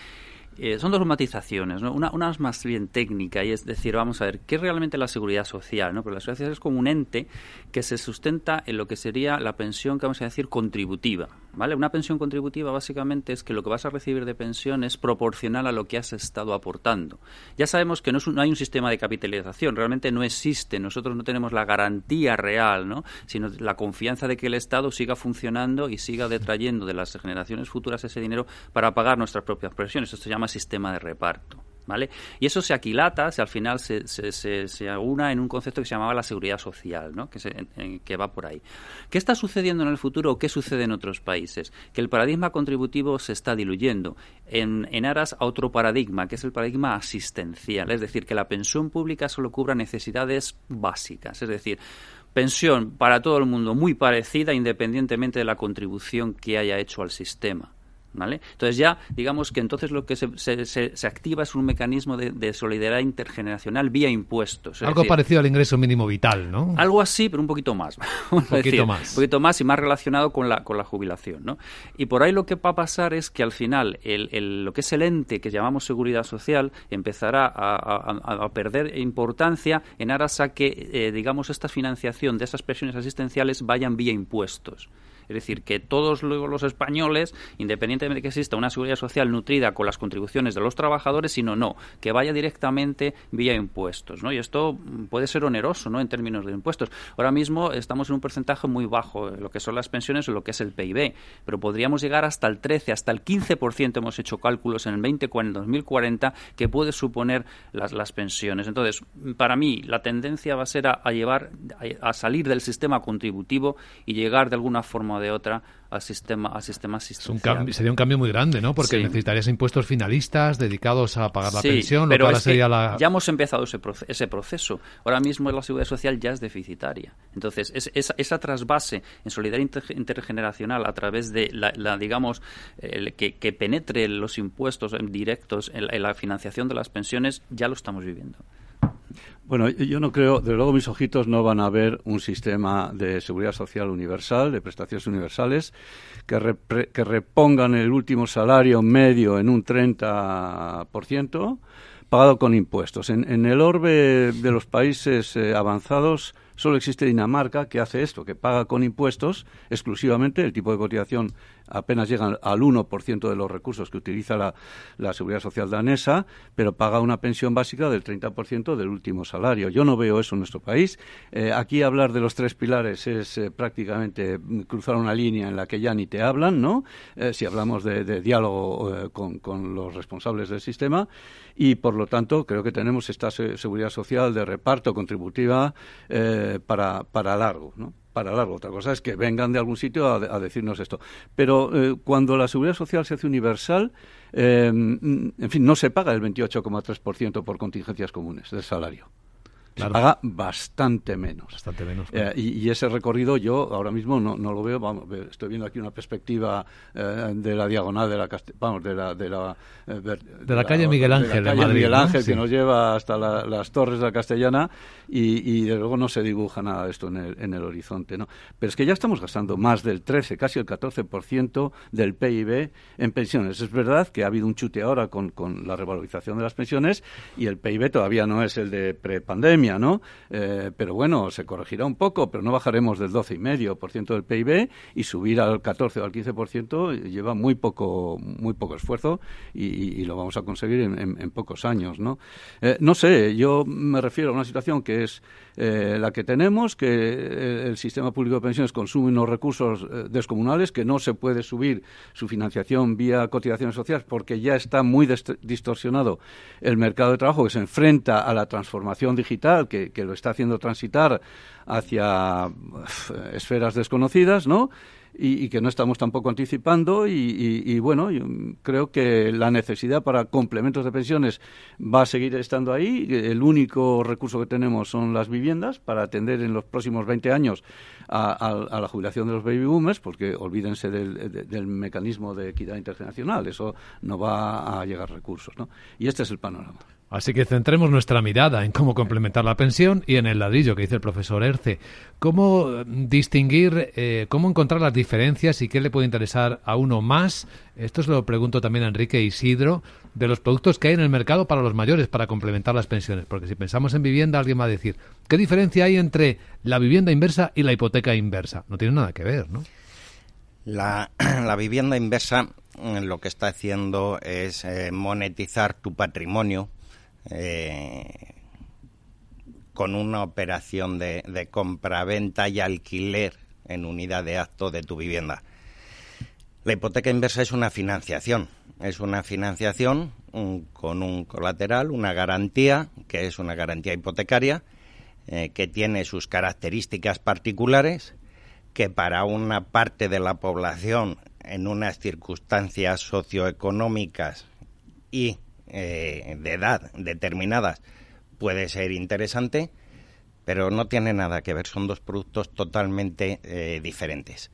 Eh, son dos matizaciones, ¿no? Una, una, es más bien técnica y es decir, vamos a ver, ¿qué es realmente la seguridad social? ¿no? Porque la seguridad social es como un ente que se sustenta en lo que sería la pensión que vamos a decir contributiva, ¿vale? Una pensión contributiva básicamente es que lo que vas a recibir de pensión es proporcional a lo que has estado aportando. Ya sabemos que no, no hay un sistema de capitalización, realmente no existe, nosotros no tenemos la garantía real, ¿no? Sino la confianza de que el Estado siga funcionando y siga detrayendo de las generaciones futuras ese dinero para pagar nuestras propias pensiones. Esto se llama sistema de reparto. ¿Vale? Y eso se aquilata, se, al final se, se, se, aúna en un concepto que se llamaba la seguridad social, ¿no? que, que va por ahí. ¿Qué está sucediendo en el futuro o qué sucede en otros países? Que el paradigma contributivo se está diluyendo en, en aras a otro paradigma, que es el paradigma asistencial, es decir, que la pensión pública solo cubra necesidades básicas, es decir, pensión para todo el mundo muy parecida independientemente de la contribución que haya hecho al sistema. ¿Vale? Entonces ya, digamos que entonces lo que se, se, activa es un mecanismo de, solidaridad intergeneracional vía impuestos. Algo parecido al ingreso mínimo vital, ¿no? Algo así, pero un poquito más. un poquito más. Un poquito más y más relacionado con la, con la jubilación, ¿no? Y por ahí lo que va a pasar es que al final el, lo que es el ente que llamamos seguridad social empezará a, perder importancia en aras a que, eh, digamos, esta financiación de esas pensiones asistenciales vayan vía impuestos. Es decir, que todos los españoles, independientemente de que exista una seguridad social nutrida con las contribuciones de los trabajadores, sino no, que vaya directamente vía impuestos, ¿no? Y esto puede ser oneroso, ¿no? En términos de impuestos. Ahora mismo estamos en un porcentaje muy bajo lo que son las pensiones o lo que es el PIB, pero podríamos llegar hasta el 13, hasta el 15%, hemos hecho cálculos en el 20, en el 2040, que puede suponer las, las pensiones. Entonces, para mí, la tendencia va a ser a, llevar, a salir del sistema contributivo y llegar de alguna forma de otra al sistema, al sistema asistencial. sería un cambio muy grande, ¿no? Porque necesitarías impuestos finalistas dedicados a pagar la pensión. Pero ya hemos empezado ese, ese proceso. Ahora mismo la seguridad social ya es deficitaria. Entonces, esa, esa trasvase en solidaridad intergeneracional a través de la, digamos, que, que, penetre los impuestos directos en la financiación de las pensiones, ya lo estamos viviendo. Bueno, yo no creo, de luego mis ojitos no van a ver un sistema de seguridad social universal, de prestaciones universales, que, que repongan el último salario medio en un 30%, pagado con impuestos. En, el orbe de los países eh, avanzados solo existe Dinamarca que hace esto, que paga con impuestos exclusivamente el tipo de cotización apenas llegan al 1% de los recursos que utiliza la, la, Seguridad Social danesa, pero paga una pensión básica del 30% del último salario. Yo no veo eso en nuestro país. Eh, aquí hablar de los tres pilares es eh, prácticamente cruzar una línea en la que ya ni te hablan, ¿no? Eh, si hablamos de, de diálogo con, con los responsables del sistema y por lo tanto creo que tenemos esta seguridad social de reparto contributiva eh, para, para largo, ¿no? para largo. Otra cosa es que vengan de algún sitio a, decirnos esto. Pero eh, cuando la seguridad social se hace universal, eh, en fin, no se paga el 28,3% por contingencias comunes del salario se paga bastante menos. Bastante menos. Eh, y, ese recorrido yo ahora mismo no, no lo veo. Vamos, estoy viendo aquí una perspectiva eh, de la diagonal de la vamos de la de la, eh, de, la, calle Miguel Ángel de, Miguel Ángel que nos lleva hasta las torres de la Castellana y, y de luego no se dibuja nada de esto en el, en el horizonte, ¿no? Pero es que ya estamos gastando más del 13, casi el 14% del PIB en pensiones. Es verdad que ha habido un chute ahora con, con la revalorización de las pensiones y el PIB todavía no es el de prepandemia ¿no? Eh, pero bueno, se corregirá un poco, pero no bajaremos del 12,5% del PIB y subir al 14 o al 15% lleva muy poco, muy poco esfuerzo y, lo vamos a conseguir en, pocos años, ¿no? Eh, no sé, yo me refiero a una situación que es eh, la que tenemos, que el sistema público de pensiones consume unos recursos descomunales, que no se puede subir su financiación vía cotizaciones sociales porque ya está muy distorsionado el mercado de trabajo que se enfrenta a la transformación digital que, lo está haciendo transitar hacia esferas desconocidas, ¿no? Y, que no estamos tampoco anticipando y, bueno, yo creo que la necesidad para complementos de pensiones va a seguir estando ahí. El único recurso que tenemos son las viviendas para atender en los próximos 20 años a, la jubilación de los baby boomers, porque olvídense del, del, mecanismo de equidad intergeneracional, eso no va a llegar recursos. ¿no? Y este es el panorama. Así que centremos nuestra mirada en cómo complementar la pensión y en el ladrillo que dice el profesor Erce. ¿Cómo eh, distinguir, eh, cómo encontrar las diferencias y qué le puede interesar a uno más? Esto se lo pregunto también a Enrique Isidro, de los productos que hay en el mercado para los mayores para complementar las pensiones. Porque si pensamos en vivienda, alguien va a decir, ¿qué diferencia hay entre la vivienda inversa y la hipoteca inversa? No tiene nada que ver, ¿no? La, vivienda inversa mm, lo que está haciendo es eh, monetizar tu patrimonio eh, con una operación de, de compra-venta y alquiler en unidad de acto de tu vivienda. La hipoteca inversa es una financiación, es una financiación con un colateral, una garantía, que es una garantía hipotecaria, eh, que tiene sus características particulares, que para una parte de la población en unas circunstancias socioeconómicas y eh, de edad determinadas puede ser interesante, pero no tiene nada que ver, son dos productos totalmente eh, diferentes.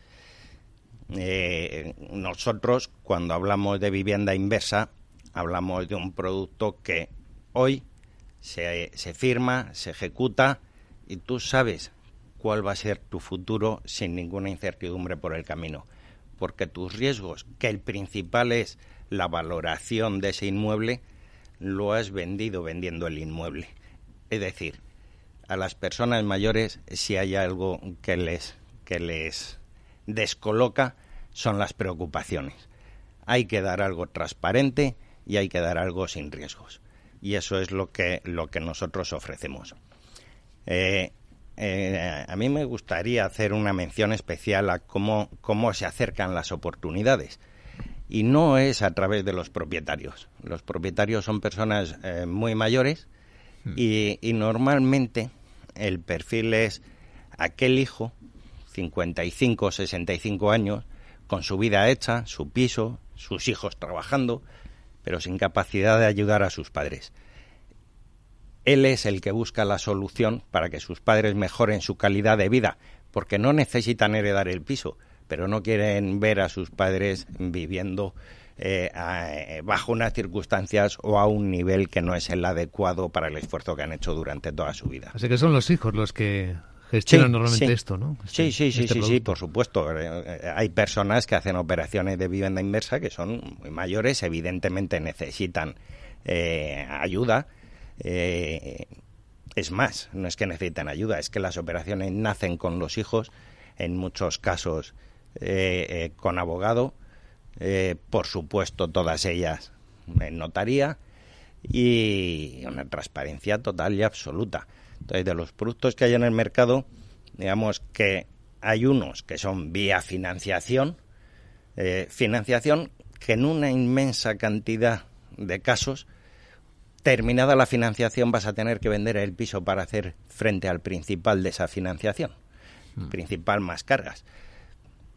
Eh, nosotros, cuando hablamos de vivienda inversa, hablamos de un producto que hoy se, se firma, se ejecuta y tú sabes cuál va a ser tu futuro sin ninguna incertidumbre por el camino. Porque tus riesgos, que el principal es la valoración de ese inmueble lo has vendido vendiendo el inmueble. Es decir, a las personas mayores si hay algo que les que les descoloca son las preocupaciones. Hay que dar algo transparente y hay que dar algo sin riesgos. Y eso es lo que lo que nosotros ofrecemos. Eh, eh, a mí me gustaría hacer una mención especial a cómo, cómo se acercan las oportunidades y no es a través de los propietarios. Los propietarios son personas eh, muy mayores hmm. y, y, normalmente el perfil es aquel hijo, 55, 65 años, con su vida hecha, su piso, sus hijos trabajando, pero sin capacidad de ayudar a sus padres. Él es el que busca la solución para que sus padres mejoren su calidad de vida, porque no necesitan heredar el piso, pero no quieren ver a sus padres viviendo eh, eh, bajo unas circunstancias o a un nivel que no es el adecuado para el esfuerzo que han hecho durante toda su vida. Así que son los hijos los que gestionan normalmente esto, ¿no? sí, sí, sí, este sí, sí, por supuesto. Eh, hay personas que hacen operaciones de vivienda inversa que son muy mayores, evidentemente necesitan ayuda. es más, no es que necesiten ayuda, es que las operaciones nacen con los hijos, en muchos casos eh, eh, con abogado, eh, por supuesto todas ellas en notaría y una transparencia total y absoluta. Entonces, de los productos que hay en el mercado, digamos que hay unos que son vía financiación, eh, financiación que en una inmensa cantidad de casos, terminada la financiación, vas a tener que vender el piso para hacer frente al principal de esa financiación, mm. principal más cargas.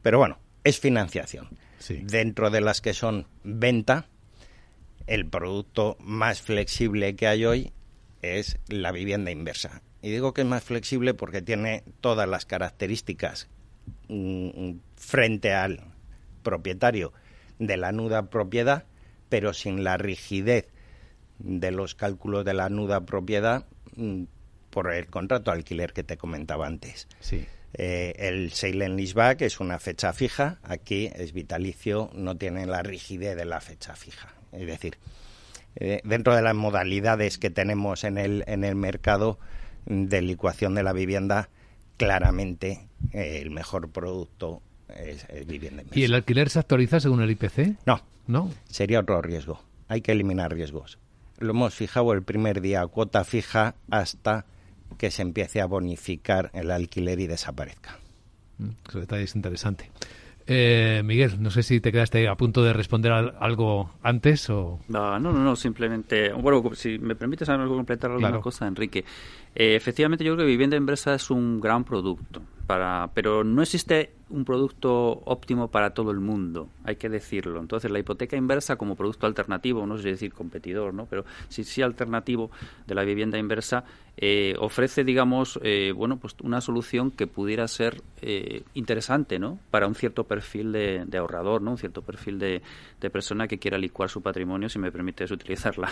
Pero bueno, es financiación. Dentro de las que son venta, el producto más flexible que hay hoy es la vivienda inversa. Y digo que es más flexible porque tiene todas las características mm, frente al propietario de la nuda propiedad, pero sin la rigidez de los cálculos de la nuda propiedad mm, por el contrato de alquiler que te comentaba antes. Sí. Eh, el sale and leaseback es una fecha fija, aquí es vitalicio, no tiene la rigidez de la fecha fija. Es decir, eh, dentro de las modalidades que tenemos en el, en el mercado de licuación de la vivienda, claramente eh, el mejor producto es, vivienda ¿Y el alquiler se actualiza según el IPC? No. ¿No? Sería otro riesgo. Hay que eliminar riesgos. Lo hemos fijado el primer día, cuota fija hasta que se empiece a bonificar el alquiler y desaparezca. Mm, eso detalle es interesante. Eh, Miguel, no sé si te quedaste a punto de responder algo antes o... No, no, no, simplemente... Bueno, si me permites algo completar alguna cosa, Enrique. Eh, efectivamente, yo creo que vivienda inversa es un gran producto, para, pero no existe un producto óptimo para todo el mundo, hay que decirlo. Entonces, la hipoteca inversa como producto alternativo, no sé decir competidor, ¿no? pero sí, sí alternativo de la vivienda inversa, eh, ofrece, digamos, eh, bueno, pues una solución que pudiera ser eh, interesante, ¿no? Para un cierto perfil de, ahorrador, ¿no? Un cierto perfil de, persona que quiera licuar su patrimonio, si me permites utilizar la,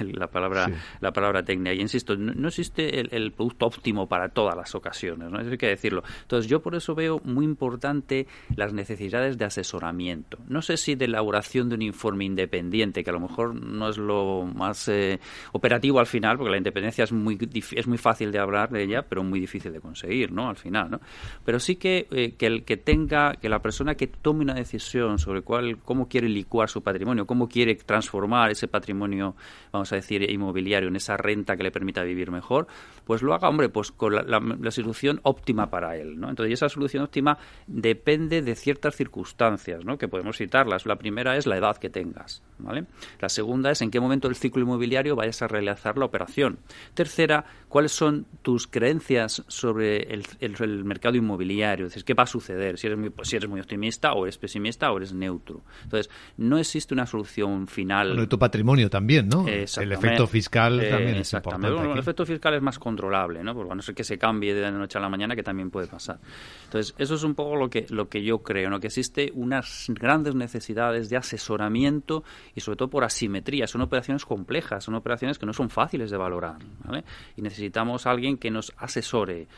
la, palabra la palabra técnica. Y insisto, no, existe el, producto óptimo para todas las ocasiones, ¿no? Eso hay que decirlo. Entonces, yo por eso veo muy importante las necesidades de asesoramiento. No sé si de elaboración de un informe independiente, que a lo mejor no es lo más eh, operativo al final, porque la independencia es muy, es muy fácil de hablar de ella, pero muy difícil de conseguir, ¿no? Al final, ¿no? Pero sí que, eh, que el que tenga, que la persona que tome una decisión sobre cuál, cómo quiere licuar su patrimonio, cómo quiere transformar ese patrimonio, vamos a decir, inmobiliario en esa renta que le permita vivir mejor, pues lo haga, hombre, pues con la, la solución óptima para él, ¿no? Entonces, esa solución óptima depende de ciertas circunstancias, ¿no? que podemos citarlas. La primera es la edad que tengas. ¿vale? La segunda es en qué momento del ciclo inmobiliario vayas a realizar la operación. Tercera, cuáles son tus creencias sobre el, el, mercado inmobiliario. Es decir, qué va a suceder si eres, muy, si eres muy optimista o eres pesimista o eres neutro. Entonces, no existe una solución final. Bueno, tu patrimonio también, ¿no? El efecto fiscal también es importante. el efecto fiscal es más controlable, ¿no? Porque a no ser que se cambie de la noche a la mañana, que también puede pasar. Entonces, eso es un poco lo que, lo que yo creo, ¿no? que existe unas grandes necesidades de asesoramiento y sobre todo por asimetría. Son operaciones complejas, son operaciones que no son fáciles de valorar. ¿vale? Y necesitamos alguien que nos asesore.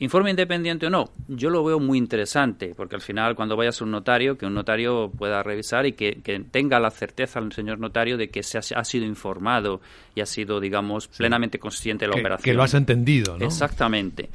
Informe independiente o no, yo lo veo muy interesante, porque al final cuando vayas a un notario, que un notario pueda revisar y que, tenga la certeza el señor notario de que se ha, sido informado y ha sido, digamos, plenamente consciente de la operación. Que lo has entendido, ¿no? Exactamente.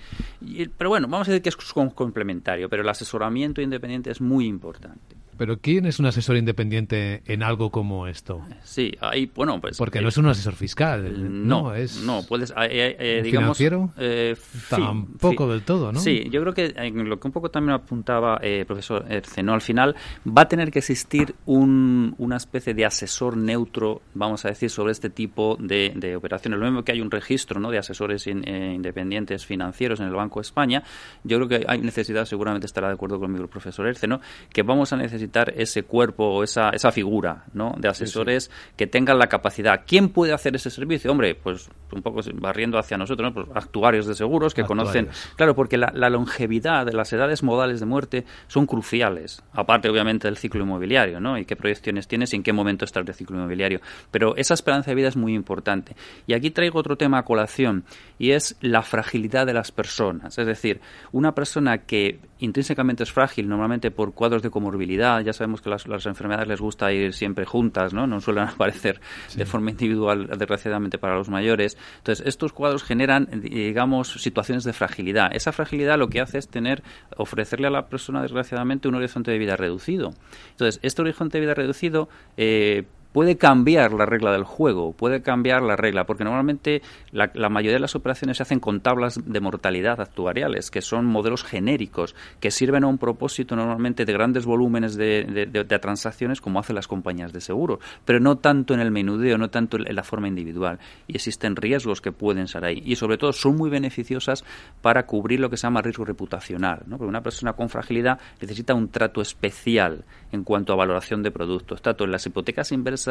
pero bueno, vamos a decir que es complementario, pero el asesoramiento independiente es muy importante. Pero ¿quién es un asesor independiente en algo como esto? Sí, ahí, bueno, pues... Porque no es un asesor fiscal, no, es... No, puedes, eh, eh, eh digamos... financiero? Eh, Tampoco del todo, ¿no? Sí, yo creo que en lo que un poco también apuntaba eh, profesor Erceno, al final va a tener que existir un, una especie de asesor neutro, vamos a decir, sobre este tipo de, de operaciones. Lo mismo que hay un registro ¿no? de asesores independientes financieros en el Banco de España, yo creo que hay necesidad, seguramente estará de acuerdo conmigo el profesor Erceno, que vamos a necesitar ese cuerpo o esa, esa figura ¿no? de asesores que tengan la capacidad. ¿Quién puede hacer ese servicio? Hombre, pues un poco barriendo hacia nosotros, pues actuarios de seguros que conocen. Claro, porque la, longevidad de las edades modales de muerte son cruciales, aparte obviamente del ciclo inmobiliario, ¿no? Y qué proyecciones tienes y en qué momento estás de ciclo inmobiliario. Pero esa esperanza de vida es muy importante. Y aquí traigo otro tema a colación y es la fragilidad de las personas. Es decir, una persona que intrínsecamente es frágil, normalmente por cuadros de comorbilidad, enfermedad, ya sabemos que las, las, enfermedades les gusta ir siempre juntas, ¿no? No suelen aparecer de forma individual, desgraciadamente, para los mayores. Entonces, estos cuadros generan, digamos, situaciones de fragilidad. Esa fragilidad lo que hace es tener, ofrecerle a la persona, desgraciadamente, un horizonte de vida reducido. Entonces, este horizonte de vida reducido eh, puede cambiar la regla del juego, puede cambiar la regla, porque normalmente la, mayoría de las operaciones se hacen con tablas de mortalidad actuariales, que son modelos genéricos, que sirven a un propósito normalmente de grandes volúmenes de, transacciones como hacen las compañías de seguro, pero no tanto en el menudeo, no tanto en la forma individual. Y existen riesgos que pueden ser ahí. Y sobre todo son muy beneficiosas para cubrir lo que se llama riesgo reputacional, porque una persona con fragilidad necesita un trato especial en cuanto a valoración de productos, tanto en las hipotecas inversas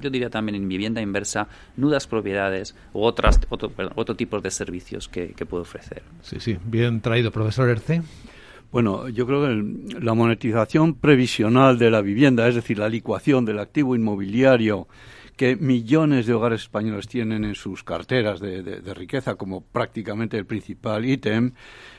yo diría también en vivienda inversa, nudas propiedades u otras, otro, otro tipo de servicios que, puede ofrecer. Sí, sí, bien traído, profesor Erce. Bueno, yo creo que la monetización previsional de la vivienda, es decir, la licuación del activo inmobiliario que millones de hogares españoles tienen en sus carteras de, riqueza como prácticamente el principal ítem,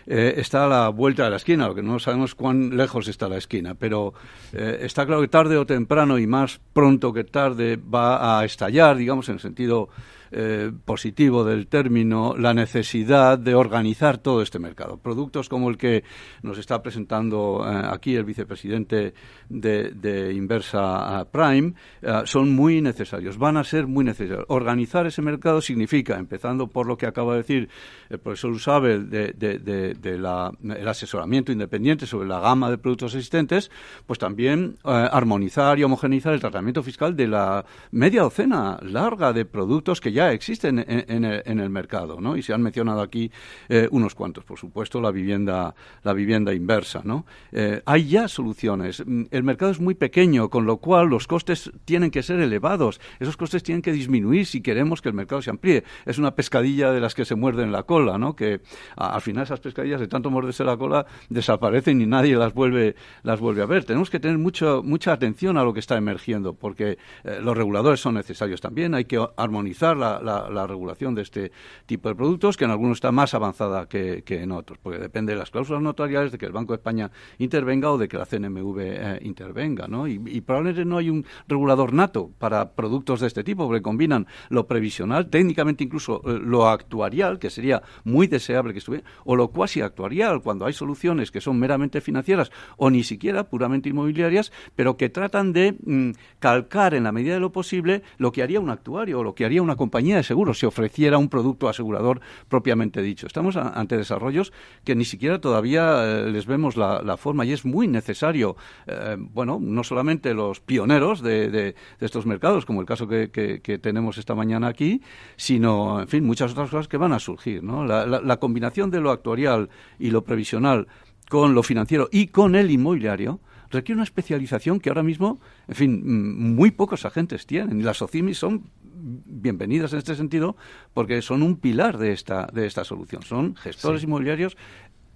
eh, está a la vuelta de la esquina, lo no sabemos cuán lejos está la esquina, pero eh, está claro que tarde o temprano y más pronto que tarde va a estallar, digamos, en el sentido eh, positivo del término la necesidad de organizar todo este mercado. Productos como el que nos está presentando eh, aquí el vicepresidente de, Inversa Prime eh, son muy necesarios, van a ser muy necesarios. Organizar ese mercado significa, empezando por lo que acaba de decir el profesor Usabel, de, el asesoramiento independiente sobre la gama de productos existentes, pues también armonizar y homogeneizar el tratamiento fiscal de la media docena larga de productos que ya ya existen en, el, mercado, ¿no? Y se han mencionado aquí eh, unos cuantos, por supuesto, la vivienda, la vivienda inversa, ¿no? Eh, hay ya soluciones. Mm, el mercado es muy pequeño, con lo cual los costes tienen que ser elevados. Esos costes tienen que disminuir si queremos que el mercado se amplíe. Es una pescadilla de las que se muerden la cola, ¿no? Que al final esas pescadillas de tanto morderse la cola desaparecen y nadie las vuelve, las vuelve a ver. Tenemos que tener mucho, mucha atención a lo que está emergiendo, porque eh, los reguladores son necesarios también. Hay que armonizar la, la, regulación de este tipo de productos, que en algunos está más avanzada que, en otros, porque depende de las cláusulas notariales, de que el Banco de España intervenga o de que la CNMV eh, intervenga, ¿no? Y, probablemente no hay un regulador nato para productos de este tipo, porque combinan lo previsional, técnicamente incluso eh, lo actuarial, que sería muy deseable que estuviera, o lo cuasi actuarial, cuando hay soluciones que son meramente financieras o ni siquiera puramente inmobiliarias, pero que tratan de mm, calcar en la medida de lo posible lo que haría un actuario o lo que haría una compañía de seguros, si ofreciera un producto asegurador propiamente dicho. Estamos ante desarrollos que ni siquiera todavía eh, les vemos la, forma y es muy necesario, eh, bueno, no solamente los pioneros de, estos mercados, como el caso que, tenemos esta mañana aquí, sino, en fin, muchas otras cosas que van a surgir. ¿no? la combinación de lo actuarial y lo previsional con lo financiero y con el inmobiliario requiere una especialización que ahora mismo, en fin, muy pocos agentes tienen. Y las OCIMI son bienvenidas en este sentido porque son un pilar de esta, de esta solución. Son gestores inmobiliarios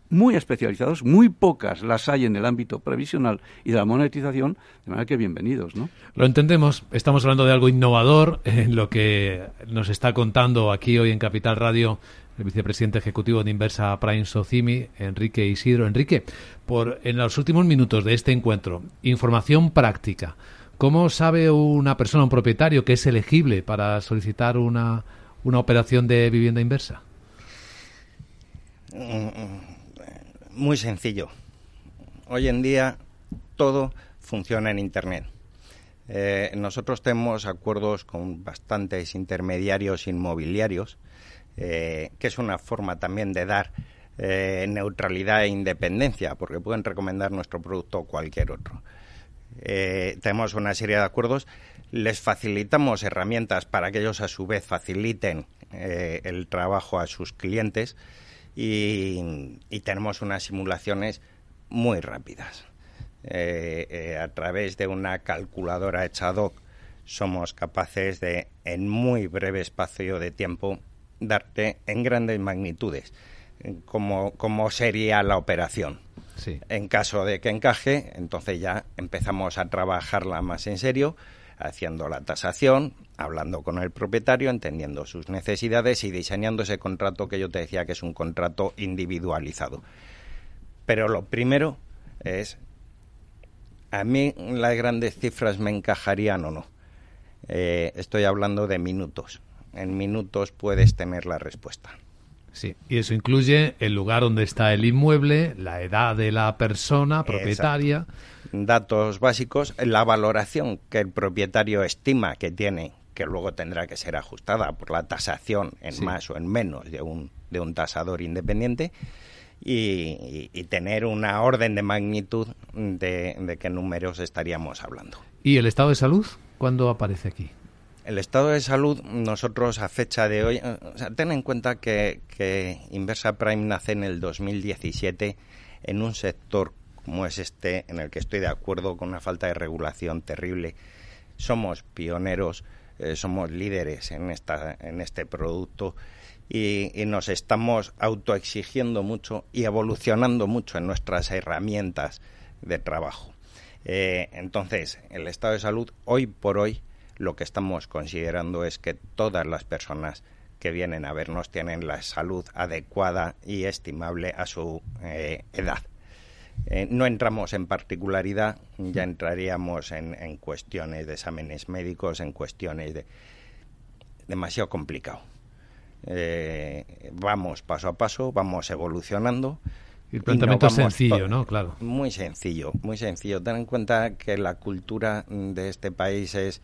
muy especializados, muy pocas las hay en el ámbito previsional y de la monetización, de manera que bienvenidos, ¿no? Lo entendemos, estamos hablando de algo innovador en lo que nos está contando aquí hoy en Capital Radio el vicepresidente ejecutivo de Inversa Prime Socimi, Enrique Isidro. Enrique, por en los últimos minutos de este encuentro, información práctica. ¿Cómo sabe una persona, un propietario, que es elegible para solicitar una, una operación de vivienda inversa? Muy sencillo. Hoy en día todo funciona en Internet. Eh, nosotros tenemos acuerdos con bastantes intermediarios inmobiliarios eh, que es una forma también de dar eh, neutralidad e independencia, porque pueden recomendar nuestro producto o cualquier otro. Eh, tenemos una serie de acuerdos, les facilitamos herramientas para que ellos a su vez faciliten el trabajo a sus clientes y, tenemos unas simulaciones muy rápidas. a través de una calculadora hecha ad hoc somos capaces de, en muy breve espacio de tiempo, darte en grandes magnitudes cómo, cómo sería la operación. En caso de que encaje, entonces ya empezamos a trabajarla más en serio, haciendo la tasación, hablando con el propietario, entendiendo sus necesidades y diseñando ese contrato que yo te decía que es un contrato individualizado. Pero lo primero es A mí las grandes cifras me encajarían o no. Eh, estoy hablando de minutos. En minutos puedes tener la respuesta. Sí, y eso incluye el lugar donde está el inmueble, la edad de la persona propietaria. Datos básicos, la valoración que el propietario estima que tiene, que luego tendrá que ser ajustada por la tasación en más o en menos de un, de un tasador independiente. Y, tener una orden de magnitud de, de qué números estaríamos hablando. ¿Y el estado de salud cuándo aparece aquí? El estado de salud, nosotros a fecha de hoy, o sea, ten en cuenta que, Inversa Prime nace en el 2017 en un sector como es este, en el que estoy de acuerdo con una falta de regulación terrible. Somos pioneros, eh, somos líderes en, esta, en este producto y, nos estamos autoexigiendo mucho y evolucionando mucho en nuestras herramientas de trabajo. Eh, entonces, el estado de salud hoy por hoy lo que estamos considerando es que todas las personas que vienen a vernos tienen la salud adecuada y estimable a su eh, edad. Eh, no entramos en particularidad, ya entraríamos en, cuestiones de exámenes médicos, en cuestiones de demasiado complicado. Eh, vamos paso a paso, vamos evolucionando. El planteamiento es sencillo, ¿no? Claro. Muy sencillo, muy sencillo. Ten en cuenta que la cultura de este país es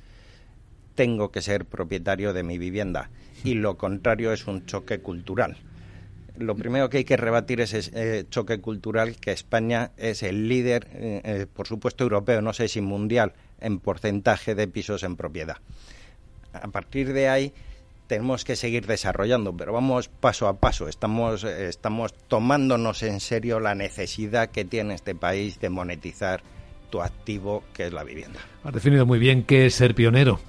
tengo que ser propietario de mi vivienda y lo contrario es un choque cultural. Lo primero que hay que rebatir es ese choque cultural que España es el líder, eh, eh, por supuesto europeo, no sé si mundial, en porcentaje de pisos en propiedad. A partir de ahí tenemos que seguir desarrollando, pero vamos paso a paso. Estamos, eh, estamos tomándonos en serio la necesidad que tiene este país de monetizar tu activo, que es la vivienda. Has definido muy bien qué es ser pionero.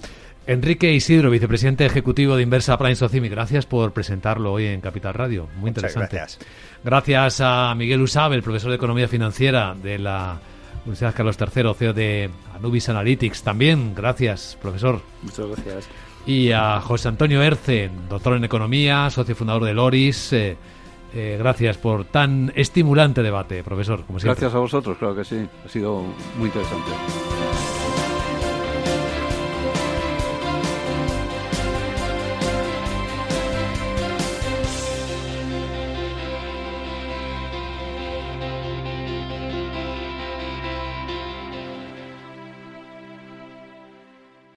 Enrique Isidro, vicepresidente ejecutivo de Inversa Prime Socimi, gracias por presentarlo hoy en Capital Radio. Muy interesante. gracias. Gracias a Miguel Usab, el profesor de Economía Financiera de la Universidad Carlos III, CEO de Anubis Analytics. También, gracias, profesor. Muchas gracias. Y a José Antonio Erce, doctor en Economía, socio fundador de Loris. Eh, eh, gracias por tan estimulante debate, profesor. Como Gracias a vosotros, claro que sí. Ha sido muy interesante.